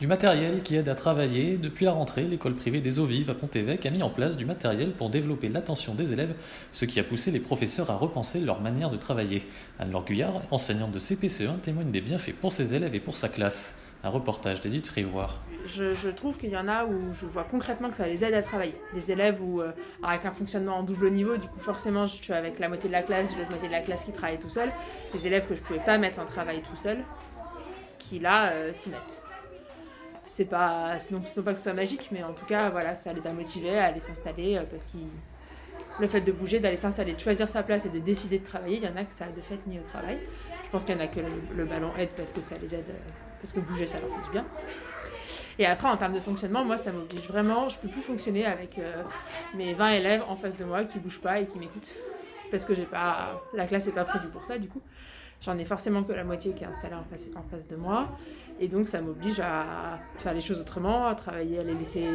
Du matériel qui aide à travailler. Depuis la rentrée, l'école privée des eaux vives à Pont-Évêque a mis en place du matériel pour développer l'attention des élèves, ce qui a poussé les professeurs à repenser leur manière de travailler. Anne-Laure Guyard, enseignante de CPCE1, témoigne des bienfaits pour ses élèves et pour sa classe. Un reportage d'Edith Rivoire. Je, trouve qu'il y en a où je vois concrètement que ça les aide à travailler. Des élèves où, euh, avec un fonctionnement en double niveau, du coup forcément je suis avec la moitié de la classe, l'autre moitié de la classe qui travaille tout seul. Des élèves que je pouvais pas mettre en travail tout seul, qui là euh, s'y mettent. C'est pas, non, pas que ce soit magique, mais en tout cas voilà, ça les a motivés à aller s'installer euh, parce qu'ils le fait de bouger, d'aller s'installer, de choisir sa place et de décider de travailler, il y en a que ça a de fait mis au travail. Je pense qu'il y en a que le, le ballon aide parce que ça les aide, euh, parce que bouger ça leur fait du bien. Et après, en termes de fonctionnement, moi, ça m'oblige vraiment. Je peux plus fonctionner avec euh, mes 20 élèves en face de moi qui bougent pas et qui m'écoutent. Parce que j'ai pas, la classe n'est pas prévue pour ça, du coup. J'en ai forcément que la moitié qui est installée en face, en face de moi. Et donc, ça m'oblige à faire les choses autrement, à travailler, à les laisser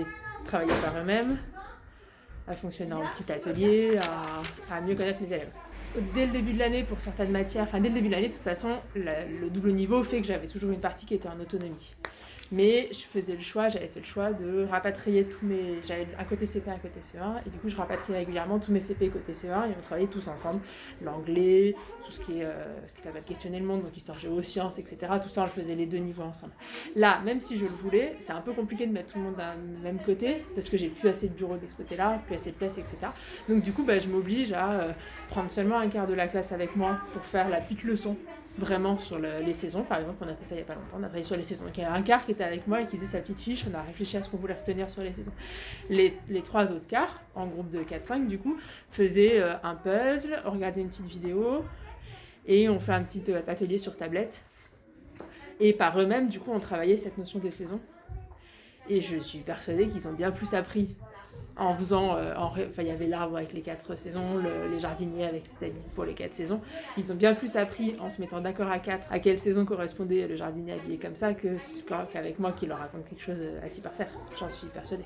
travailler par eux-mêmes, à fonctionner en petit atelier, à, mieux connaître mes élèves. Dès le début de l'année, pour certaines matières, enfin dès le début de l'année, de toute façon, le double niveau fait que j'avais toujours une partie qui était en autonomie. Mais je faisais le choix, j'avais fait le choix de rapatrier tous mes. J'avais un côté CP, un côté CE1, et du coup, je rapatriais régulièrement tous mes CP côté CE1, et on travaillait tous ensemble. L'anglais, tout ce qui est. euh, ce qui s'appelle questionner le monde, donc histoire géo, sciences, etc. Tout ça, on le faisait les deux niveaux ensemble. Là, même si je le voulais, c'est un peu compliqué de mettre tout le monde d'un même côté, parce que j'ai plus assez de bureaux de ce côté-là, plus assez de place, etc. Donc, du coup, bah, je m'oblige à euh, prendre seulement un quart de la classe avec moi pour faire la petite leçon vraiment sur le- les saisons. Par exemple, on a fait ça il n'y a pas longtemps, on a travaillé sur les saisons. Donc il y a un quart qui était avec moi et qui faisait sa petite fiche, on a réfléchi à ce qu'on voulait retenir sur les saisons. Les, les trois autres quarts, en groupe de 4-5 du coup, faisaient euh, un puzzle, on regardait une petite vidéo et on fait un petit euh, atelier sur tablette. Et par eux-mêmes, du coup, on travaillait cette notion des saisons. Et je suis persuadée qu'ils ont bien plus appris en faisant. euh, Enfin, il y avait l'arbre avec les quatre saisons, le- les jardiniers avec sa liste pour les quatre saisons. Ils ont bien plus appris en se mettant d'accord à quatre à quelle saison correspondait le jardinier habillé comme ça que qu'avec moi qui leur raconte quelque chose euh, à s'y parfaire. J'en suis persuadée.